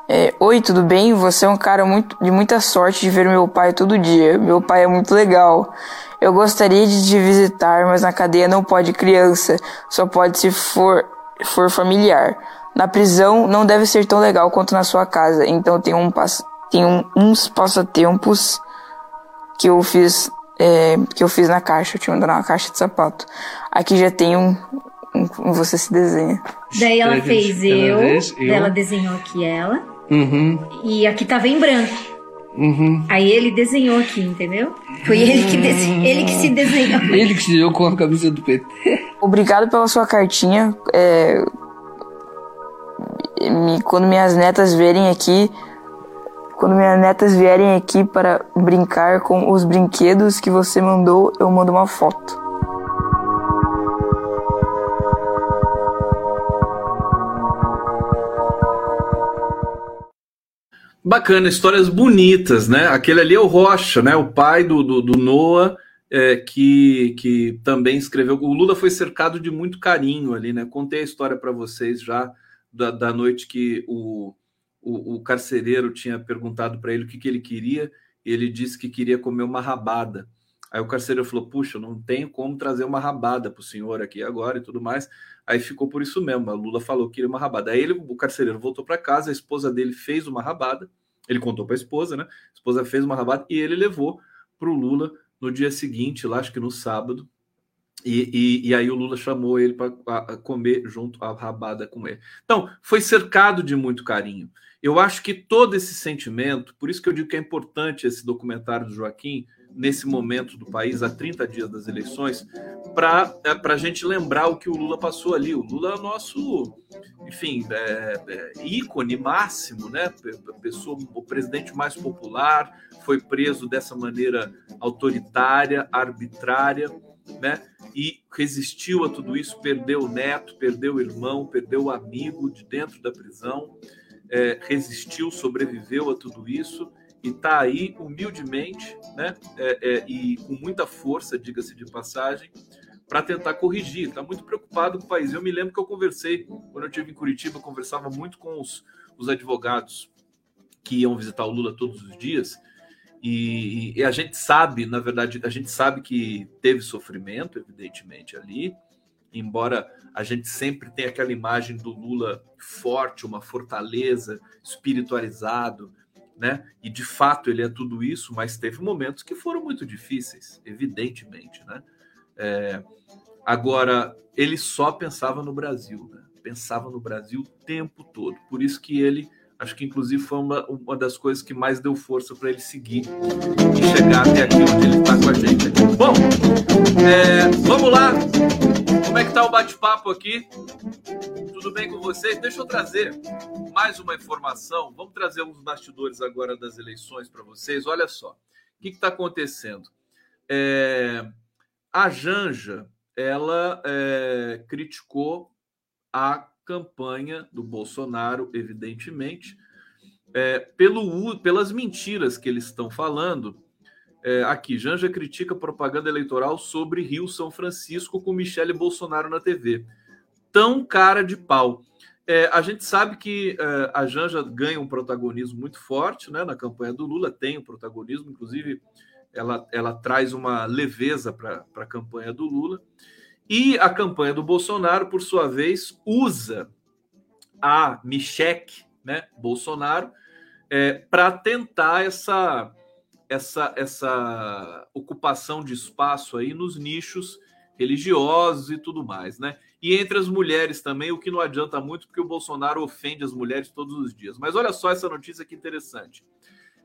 É, Oi, tudo bem? Você é um cara muito, de muita sorte de ver meu pai todo dia. Meu pai é muito legal. Eu gostaria de te visitar, mas na cadeia não pode criança, só pode se for, for familiar. Na prisão não deve ser tão legal quanto na sua casa, então tem, um, tem um, uns passatempos que eu fiz é, que eu fiz na caixa. Eu tinha mandado uma caixa de sapato. Aqui já tem um, um, um você se desenha. Daí ela fez eu, eu. ela desenhou aqui ela. Uhum. E aqui tava em branco. Uhum. Aí ele desenhou aqui, entendeu? Foi ele que, desenhou, ele que se desenhou. Ele que se desenhou com a camisa do PT. Obrigado pela sua cartinha. É, me, quando minhas netas verem aqui, quando minhas netas vierem aqui para brincar com os brinquedos que você mandou, eu mando uma foto. Bacana, histórias bonitas, né? Aquele ali é o Rocha, né? O pai do, do, do Noah, é, que, que também escreveu. O Lula foi cercado de muito carinho ali, né? Contei a história para vocês já da, da noite que o, o, o carcereiro tinha perguntado para ele o que, que ele queria, ele disse que queria comer uma rabada. Aí o carcereiro falou: Puxa, não tenho como trazer uma rabada para o senhor aqui agora e tudo mais. Aí ficou por isso mesmo. A Lula falou que queria uma rabada. Aí ele, o carcereiro voltou para casa, a esposa dele fez uma rabada. Ele contou para a esposa, né? A esposa fez uma rabada e ele levou para o Lula no dia seguinte, lá acho que no sábado. E, e, e aí o Lula chamou ele para comer junto a rabada com ele. Então, foi cercado de muito carinho. Eu acho que todo esse sentimento, por isso que eu digo que é importante esse documentário do Joaquim, nesse momento do país, há 30 dias das eleições, para é, a gente lembrar o que o Lula passou ali. O Lula é o nosso, enfim, é, é, ícone máximo, né? Pessoa, o presidente mais popular, foi preso dessa maneira autoritária, arbitrária, né? E resistiu a tudo isso, perdeu o neto, perdeu o irmão, perdeu o amigo de dentro da prisão é, resistiu, sobreviveu a tudo isso e está aí humildemente, né, é, é, e com muita força, diga-se de passagem, para tentar corrigir. Está muito preocupado com o país. Eu me lembro que eu conversei, quando eu estive em Curitiba, conversava muito com os, os advogados que iam visitar o Lula todos os dias. E, e, a gente sabe, na verdade, a gente sabe que teve sofrimento, evidentemente, ali, embora a gente sempre tenha aquela imagem do Lula forte, uma fortaleza, espiritualizado, né? E de fato ele é tudo isso, mas teve momentos que foram muito difíceis, evidentemente, né? É, agora ele só pensava no Brasil, né? Pensava no Brasil o tempo todo. Por isso que ele, acho que inclusive foi uma, uma das coisas que mais deu força para ele seguir e chegar até aqui onde ele está com a gente. Bom, é, vamos lá. Como é que tá o bate-papo aqui? Tudo bem com vocês? Deixa eu trazer mais uma informação. Vamos trazer uns bastidores agora das eleições para vocês. Olha só, o que está acontecendo? É, a Janja, ela é, criticou a campanha do Bolsonaro, evidentemente, é, pelo, pelas mentiras que eles estão falando é, aqui, Janja critica propaganda eleitoral sobre Rio São Francisco com Michele Bolsonaro na TV. Tão cara de pau. É, a gente sabe que é, a Janja ganha um protagonismo muito forte né, na campanha do Lula, tem um protagonismo, inclusive ela, ela traz uma leveza para a campanha do Lula. E a campanha do Bolsonaro, por sua vez, usa a Michele né, Bolsonaro é, para tentar essa essa, essa ocupação de espaço aí nos nichos religiosos e tudo mais, né? E entre as mulheres também, o que não adianta muito, porque o Bolsonaro ofende as mulheres todos os dias. Mas olha só essa notícia que interessante.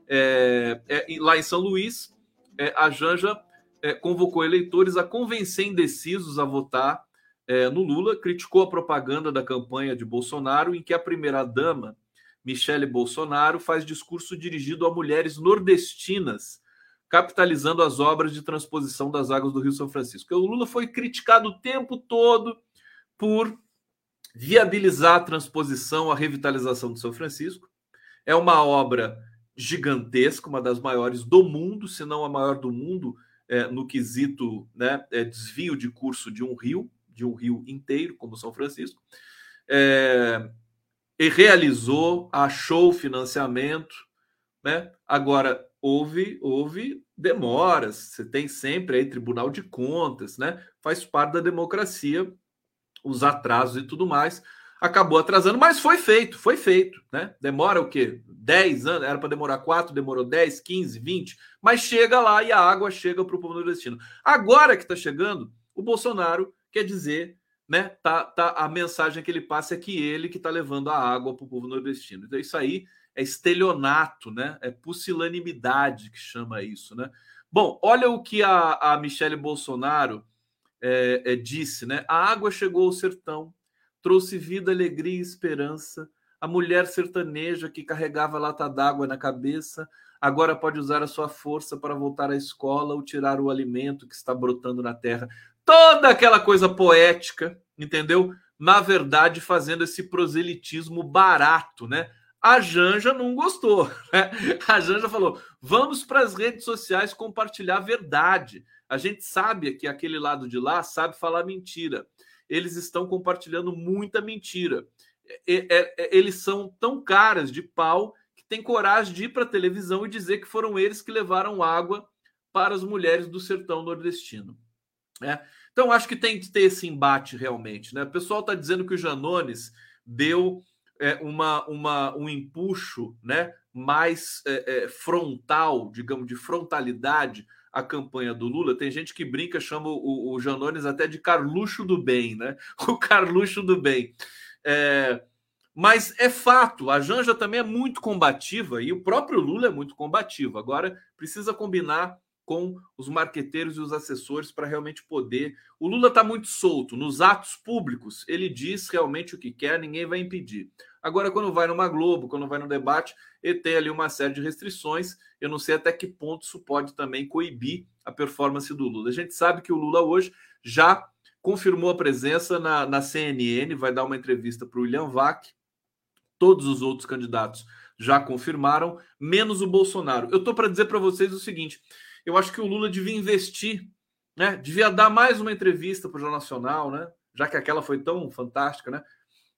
É, é, lá em São Luís, é, a Janja é, convocou eleitores a convencer indecisos a votar é, no Lula, criticou a propaganda da campanha de Bolsonaro, em que a primeira-dama Michele Bolsonaro faz discurso dirigido a mulheres nordestinas, capitalizando as obras de transposição das águas do Rio São Francisco. O Lula foi criticado o tempo todo por viabilizar a transposição, a revitalização do São Francisco. É uma obra gigantesca, uma das maiores do mundo, se não a maior do mundo, é, no quesito né, é, desvio de curso de um rio, de um rio inteiro, como São Francisco. É, e realizou, achou financiamento, né? Agora houve houve demoras, você tem sempre aí Tribunal de Contas, né? Faz parte da democracia os atrasos e tudo mais. Acabou atrasando, mas foi feito, foi feito, né? Demora o quê? 10 anos, era para demorar 4, demorou 10, 15, 20, mas chega lá e a água chega para o povo nordestino. Agora que está chegando, o Bolsonaro quer dizer né? Tá, tá, a mensagem que ele passa é que ele que está levando a água para o povo nordestino. Então, isso aí é estelionato, né? É pusilanimidade que chama isso, né? Bom, olha o que a, a Michele Bolsonaro é, é, disse, né? A água chegou ao sertão, trouxe vida, alegria e esperança. A mulher sertaneja que carregava lata d'água na cabeça agora pode usar a sua força para voltar à escola ou tirar o alimento que está brotando na terra toda aquela coisa poética, entendeu? Na verdade, fazendo esse proselitismo barato, né? A Janja não gostou, né? A Janja falou: vamos para as redes sociais compartilhar a verdade. A gente sabe que aquele lado de lá sabe falar mentira. Eles estão compartilhando muita mentira. Eles são tão caras de pau que tem coragem de ir para a televisão e dizer que foram eles que levaram água para as mulheres do sertão nordestino. É. Então, acho que tem que ter esse embate realmente. Né? O pessoal está dizendo que o Janones deu é, uma, uma, um empuxo né, mais é, é, frontal, digamos, de frontalidade à campanha do Lula. Tem gente que brinca, chama o, o Janones até de Carluxo do Bem, né? O Carluxo do Bem. É, mas é fato, a Janja também é muito combativa e o próprio Lula é muito combativo. Agora precisa combinar com os marqueteiros e os assessores para realmente poder. O Lula está muito solto. Nos atos públicos, ele diz realmente o que quer, ninguém vai impedir. Agora, quando vai numa Globo, quando vai no debate, ele tem ali uma série de restrições. Eu não sei até que ponto isso pode também coibir a performance do Lula. A gente sabe que o Lula hoje já confirmou a presença na, na CNN, vai dar uma entrevista para o William Vac. Todos os outros candidatos já confirmaram, menos o Bolsonaro. Eu estou para dizer para vocês o seguinte: eu acho que o Lula devia investir, né? Devia dar mais uma entrevista para o Jornal Nacional, né? Já que aquela foi tão fantástica, né?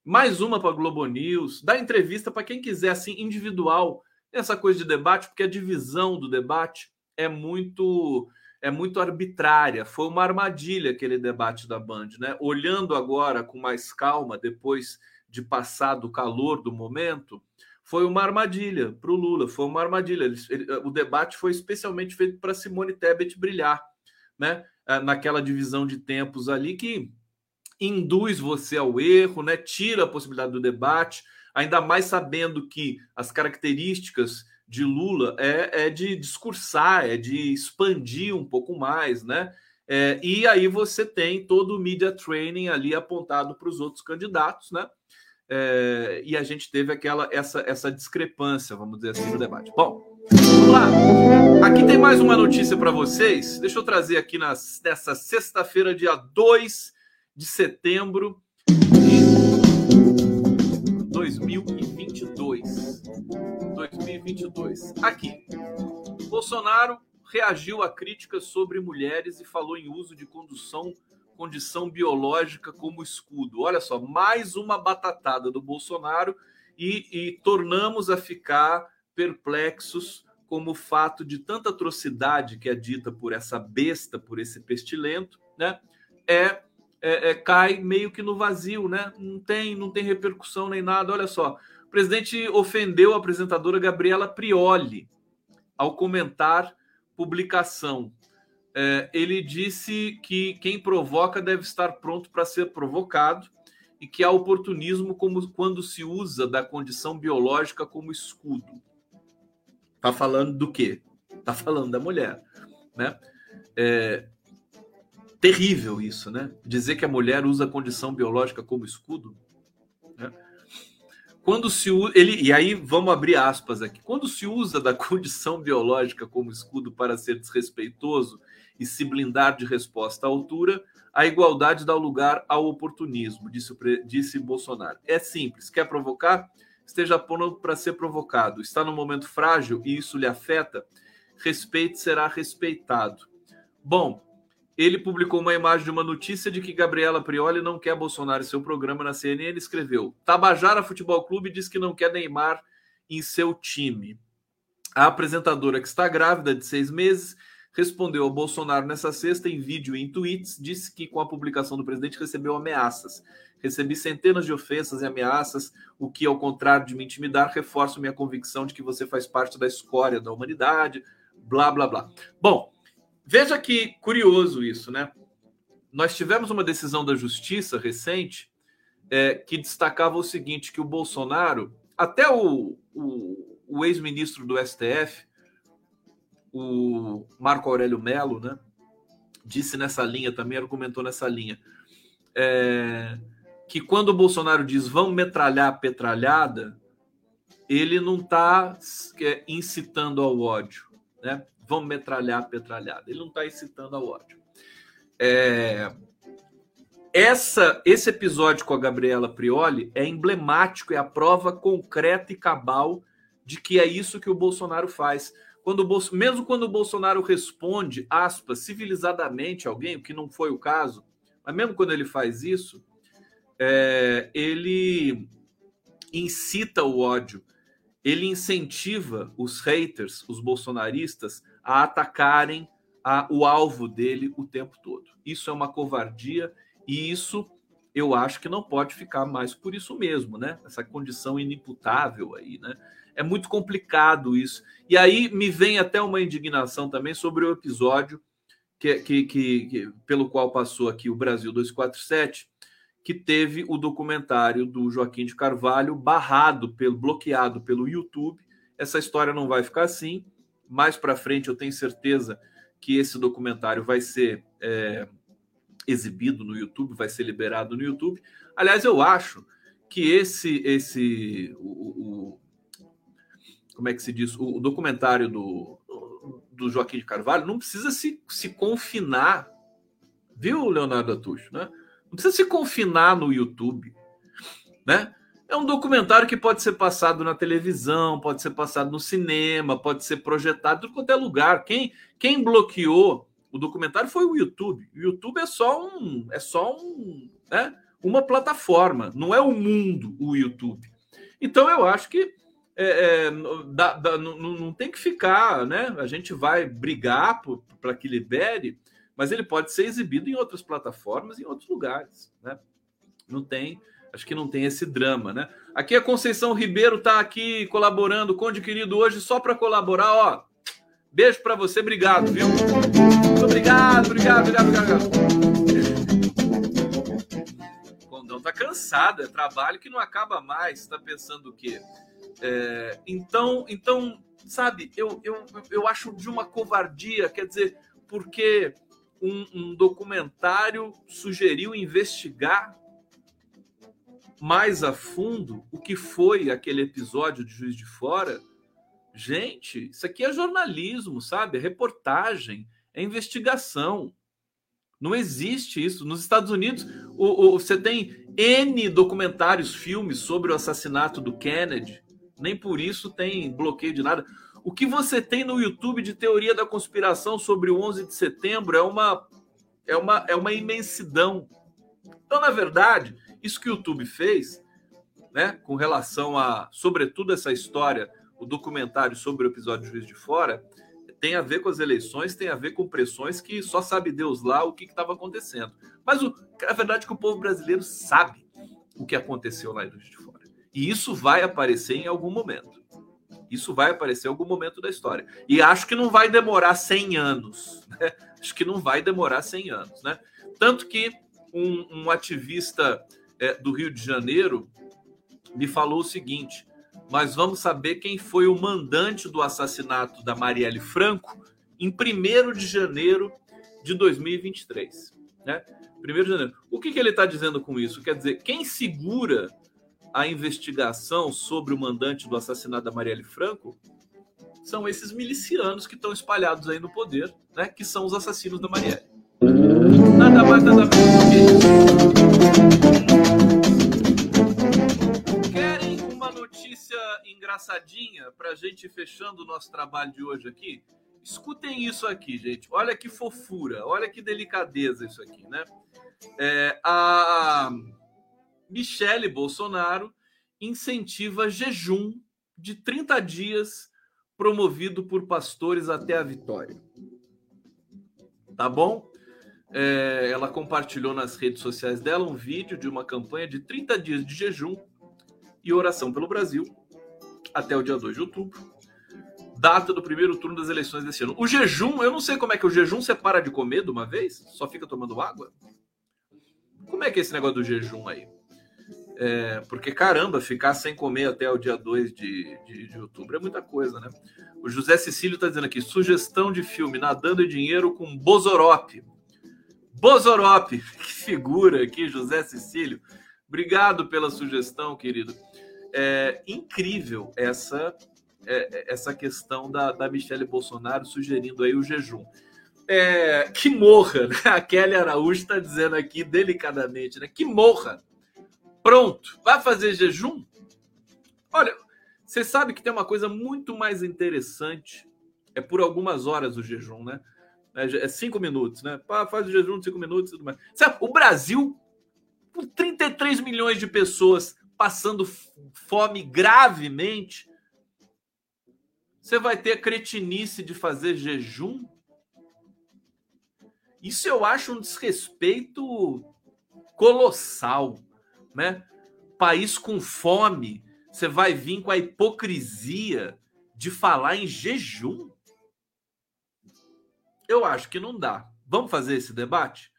Mais uma para a Globo News, dar entrevista para quem quiser, assim, individual, essa coisa de debate, porque a divisão do debate é muito é muito arbitrária. Foi uma armadilha aquele debate da Band, né? Olhando agora com mais calma, depois de passar do calor do momento, foi uma armadilha para o Lula, foi uma armadilha. Ele, ele, o debate foi especialmente feito para Simone Tebet brilhar, né? É, naquela divisão de tempos ali que induz você ao erro, né? Tira a possibilidade do debate, ainda mais sabendo que as características de Lula é, é de discursar, é de expandir um pouco mais, né? É, e aí você tem todo o media training ali apontado para os outros candidatos, né? É, e a gente teve aquela essa, essa discrepância, vamos dizer assim, no debate. Bom, vamos lá. Aqui tem mais uma notícia para vocês. Deixa eu trazer aqui nas, nessa sexta-feira, dia 2 de setembro de 2022. 2022. Aqui. Bolsonaro reagiu a críticas sobre mulheres e falou em uso de condução condição biológica como escudo. Olha só, mais uma batatada do Bolsonaro e, e tornamos a ficar perplexos como o fato de tanta atrocidade que é dita por essa besta, por esse pestilento, né? É, é, é, cai meio que no vazio, né? Não tem, não tem repercussão nem nada. Olha só, o presidente ofendeu a apresentadora Gabriela Prioli ao comentar publicação é, ele disse que quem provoca deve estar pronto para ser provocado e que há oportunismo como quando se usa da condição biológica como escudo. Tá falando do quê? Tá falando da mulher, né? É terrível isso, né? Dizer que a mulher usa a condição biológica como escudo. Né? Quando se ele e aí vamos abrir aspas aqui. Quando se usa da condição biológica como escudo para ser desrespeitoso e se blindar de resposta à altura, a igualdade dá lugar ao oportunismo, disse, disse Bolsonaro. É simples, quer provocar? Esteja pronto para ser provocado. Está num momento frágil e isso lhe afeta? Respeite será respeitado. Bom, ele publicou uma imagem de uma notícia de que Gabriela Prioli não quer Bolsonaro em seu programa na CNN. Escreveu: Tabajara Futebol Clube diz que não quer Neymar em seu time. A apresentadora, que está grávida de seis meses, respondeu ao Bolsonaro nessa sexta em vídeo e em tweets. Disse que com a publicação do presidente recebeu ameaças. Recebi centenas de ofensas e ameaças, o que, ao contrário de me intimidar, reforça minha convicção de que você faz parte da escória da humanidade. Blá, blá, blá. Bom. Veja que curioso isso, né? Nós tivemos uma decisão da justiça recente é, que destacava o seguinte: que o Bolsonaro, até o, o, o ex-ministro do STF, o Marco Aurélio Melo, né, disse nessa linha, também argumentou nessa linha, é, que quando o Bolsonaro diz vamos metralhar a petralhada, ele não está é, incitando ao ódio, né? vão metralhar a petralhada. Ele não está incitando ao ódio. É... Essa, esse episódio com a Gabriela Prioli é emblemático, é a prova concreta e cabal de que é isso que o Bolsonaro faz. Quando o Bolso, mesmo quando o Bolsonaro responde, aspas, civilizadamente alguém, o que não foi o caso, mas mesmo quando ele faz isso, é, ele incita o ódio, ele incentiva os haters, os bolsonaristas, a atacarem a, o alvo dele o tempo todo. Isso é uma covardia e isso eu acho que não pode ficar mais por isso mesmo, né? Essa condição inimputável aí, né? É muito complicado isso. E aí me vem até uma indignação também sobre o episódio que, que, que, que pelo qual passou aqui o Brasil 247, que teve o documentário do Joaquim de Carvalho barrado, pelo, bloqueado pelo YouTube. Essa história não vai ficar assim mais para frente eu tenho certeza que esse documentário vai ser é, exibido no YouTube, vai ser liberado no YouTube. Aliás, eu acho que esse esse o, o como é que se diz o, o documentário do, do Joaquim de Carvalho não precisa se, se confinar, viu, Leonardo Atucho, né? Não precisa se confinar no YouTube, né? É um documentário que pode ser passado na televisão, pode ser passado no cinema, pode ser projetado em qualquer lugar. Quem, quem bloqueou o documentário foi o YouTube. O YouTube é só um, é só um, né, uma plataforma, não é o mundo o YouTube. Então eu acho que é, é, dá, dá, não, tem que ficar, né? A gente vai brigar para que libere, mas ele pode ser exibido em outras plataformas, em outros lugares, né? Não tem Acho que não tem esse drama, né? Aqui a Conceição Ribeiro está aqui colaborando, Conde querido, hoje só para colaborar, ó. Beijo para você, obrigado, viu? Muito obrigado, obrigado, obrigado, obrigado. Condão tá cansado, é trabalho que não acaba mais. Está pensando o quê? É, então, então, sabe, eu, eu, eu acho de uma covardia, quer dizer, porque um, um documentário sugeriu investigar mais a fundo o que foi aquele episódio de Juiz de Fora, gente, isso aqui é jornalismo, sabe? É reportagem, é investigação. Não existe isso. Nos Estados Unidos, o, o, você tem N documentários, filmes sobre o assassinato do Kennedy. Nem por isso tem bloqueio de nada. O que você tem no YouTube de teoria da conspiração sobre o 11 de setembro é uma, é uma, é uma imensidão. Então, na verdade, isso que o YouTube fez, né, com relação a, sobretudo, essa história, o documentário sobre o episódio de Juiz de Fora, tem a ver com as eleições, tem a ver com pressões que só sabe Deus lá o que estava acontecendo. Mas o, a verdade é que o povo brasileiro sabe o que aconteceu lá em Juiz de Fora. E isso vai aparecer em algum momento. Isso vai aparecer em algum momento da história. E acho que não vai demorar 100 anos. Né? Acho que não vai demorar 100 anos. Né? Tanto que um, um ativista é, do Rio de Janeiro me falou o seguinte: nós vamos saber quem foi o mandante do assassinato da Marielle Franco em 1 de janeiro de 2023. Né? 1 de janeiro. O que, que ele está dizendo com isso? Quer dizer, quem segura a investigação sobre o mandante do assassinato da Marielle Franco são esses milicianos que estão espalhados aí no poder, né? que são os assassinos da Marielle. Nada mais, nada menos do que. Querem uma notícia engraçadinha para a gente fechando o nosso trabalho de hoje aqui? Escutem isso aqui, gente. Olha que fofura, olha que delicadeza isso aqui, né? É, a Michele Bolsonaro incentiva jejum de 30 dias promovido por pastores até a vitória. Tá bom? É, ela compartilhou nas redes sociais dela um vídeo de uma campanha de 30 dias de jejum e oração pelo Brasil até o dia 2 de outubro, data do primeiro turno das eleições desse ano. O jejum, eu não sei como é que o jejum você para de comer de uma vez, só fica tomando água. Como é que é esse negócio do jejum aí? É, porque caramba, ficar sem comer até o dia 2 de, de, de outubro é muita coisa, né? O José Cecílio está dizendo aqui: sugestão de filme Nadando em Dinheiro com Bozorop. Bozorop, que figura aqui, José Cecílio. Obrigado pela sugestão, querido. É incrível essa é, essa questão da, da Michelle Bolsonaro sugerindo aí o jejum. É, que morra, né? A Kelly Araújo está dizendo aqui delicadamente, né? Que morra. Pronto, vai fazer jejum? Olha, você sabe que tem uma coisa muito mais interessante. É por algumas horas o jejum, né? É, é cinco minutos, né? Faz o jejum de cinco minutos e tudo mais. Sabe, o Brasil, com 33 milhões de pessoas passando fome gravemente, você vai ter a cretinice de fazer jejum? Isso eu acho um desrespeito colossal, né? País com fome, você vai vir com a hipocrisia de falar em jejum? Eu acho que não dá. Vamos fazer esse debate?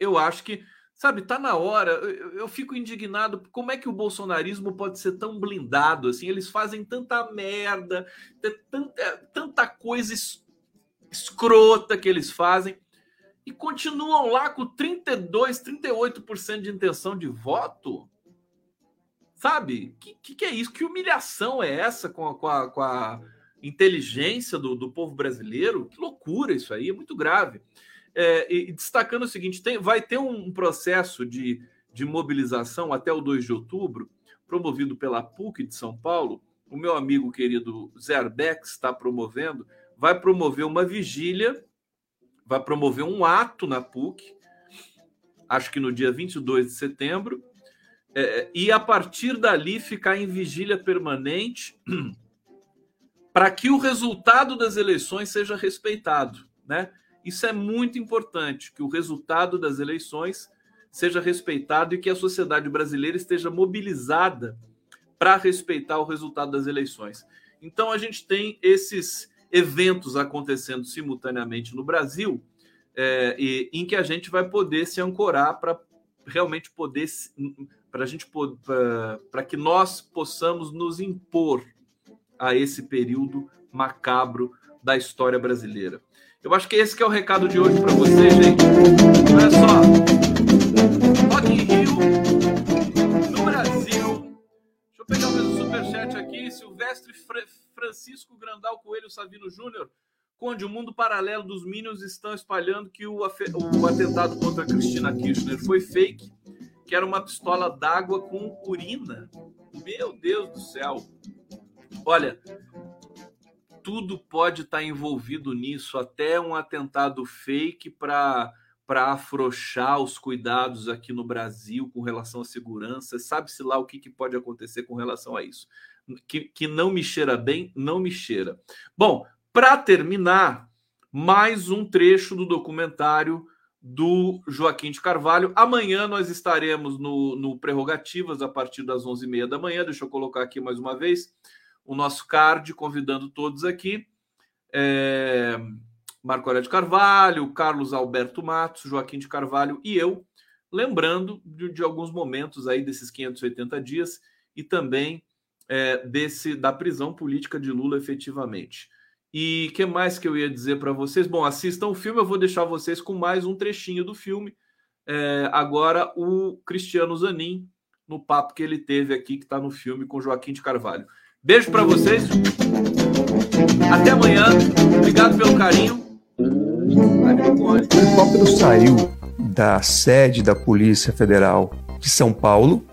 Eu acho que Sabe, tá na hora. Eu, eu, fico indignado. Como é que o bolsonarismo pode ser tão blindado assim? Eles fazem tanta merda, tanta, tanta coisa es, escrota que eles fazem e continuam lá com 32, 38% de intenção de voto. Sabe? Que, que, que, é isso? Que humilhação é essa com a, com a, com a inteligência do, do povo brasileiro? Que loucura isso aí, é muito grave. É, e destacando o seguinte: tem, vai ter um processo de, de mobilização até o 2 de outubro, promovido pela PUC de São Paulo. O meu amigo querido Arbex está promovendo, vai promover uma vigília, vai promover um ato na PUC, acho que no dia 22 de setembro, é, e a partir dali ficar em vigília permanente para que o resultado das eleições seja respeitado, né? Isso é muito importante, que o resultado das eleições seja respeitado e que a sociedade brasileira esteja mobilizada para respeitar o resultado das eleições. Então, a gente tem esses eventos acontecendo simultaneamente no Brasil, é, e, em que a gente vai poder se ancorar para realmente poder, para a gente para que nós possamos nos impor a esse período macabro da história brasileira. Eu acho que esse que é o recado de hoje para você, gente. Olha só. Rock in Rio, no Brasil. Deixa eu pegar o meu superchat aqui. Silvestre Francisco Grandal Coelho Savino Júnior. Conde, o mundo paralelo dos Minions estão espalhando que o, o atentado contra Cristina Kirchner foi fake, que era uma pistola d'água com urina. Meu Deus do céu. Olha, tudo pode estar envolvido nisso, até um atentado fake para para afrouxar os cuidados aqui no Brasil com relação à segurança. Sabe-se lá o que, que pode acontecer com relação a isso. Que, que não me cheira bem, não me cheira. Bom, para terminar, mais um trecho do documentário do Joaquim de Carvalho. Amanhã nós estaremos no, no Prerrogativas a partir das 11h30 da manhã. Deixa eu colocar aqui mais uma vez o nosso card, convidando todos aqui. É, Marco Aurélio de Carvalho, Carlos Alberto Matos, Joaquim de Carvalho e eu, lembrando de, de alguns momentos aí desses 580 dias e também é, desse da prisão política de Lula efetivamente. E que mais que eu ia dizer para vocês? Bom, assistam o filme, eu vou deixar vocês com mais um trechinho do filme. É, agora o Cristiano Zanin, no papo que ele teve aqui, que está no filme com Joaquim de Carvalho. Beijo para vocês. Até amanhã. Obrigado pelo carinho. O helicóptero saiu da sede da Polícia Federal de São Paulo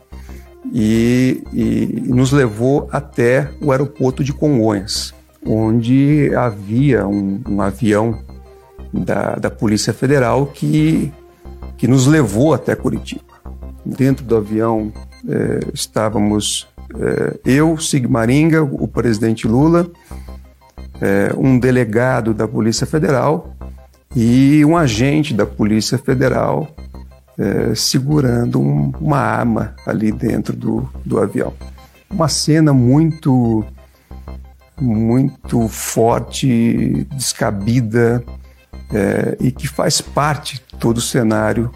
e, e nos levou até o aeroporto de Congonhas. onde havia um, um avião da, da Polícia Federal que, que nos levou até Curitiba. Dentro do avião eh, estávamos eh, eu, Sigmaringa, o presidente Lula, eh, um delegado da Polícia Federal e um agente da Polícia Federal segurando um, uma arma ali dentro do, do avião. Uma cena muito muito forte, descabida é, e que faz parte todo o cenário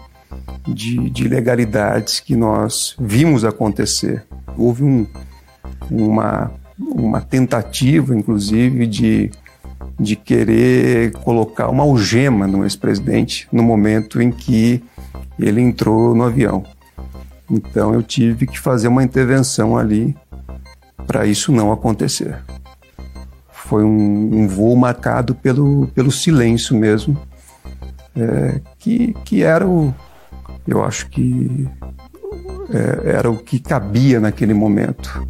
de, de ilegalidades que nós vimos acontecer. Houve um, uma, uma tentativa, inclusive, de, de querer colocar uma algema no ex-presidente no momento em que ele entrou no avião. Então eu tive que fazer uma intervenção ali para isso não acontecer. Foi um, um voo marcado pelo, pelo silêncio mesmo, é, que, que era o. Eu acho que é, era o que cabia naquele momento.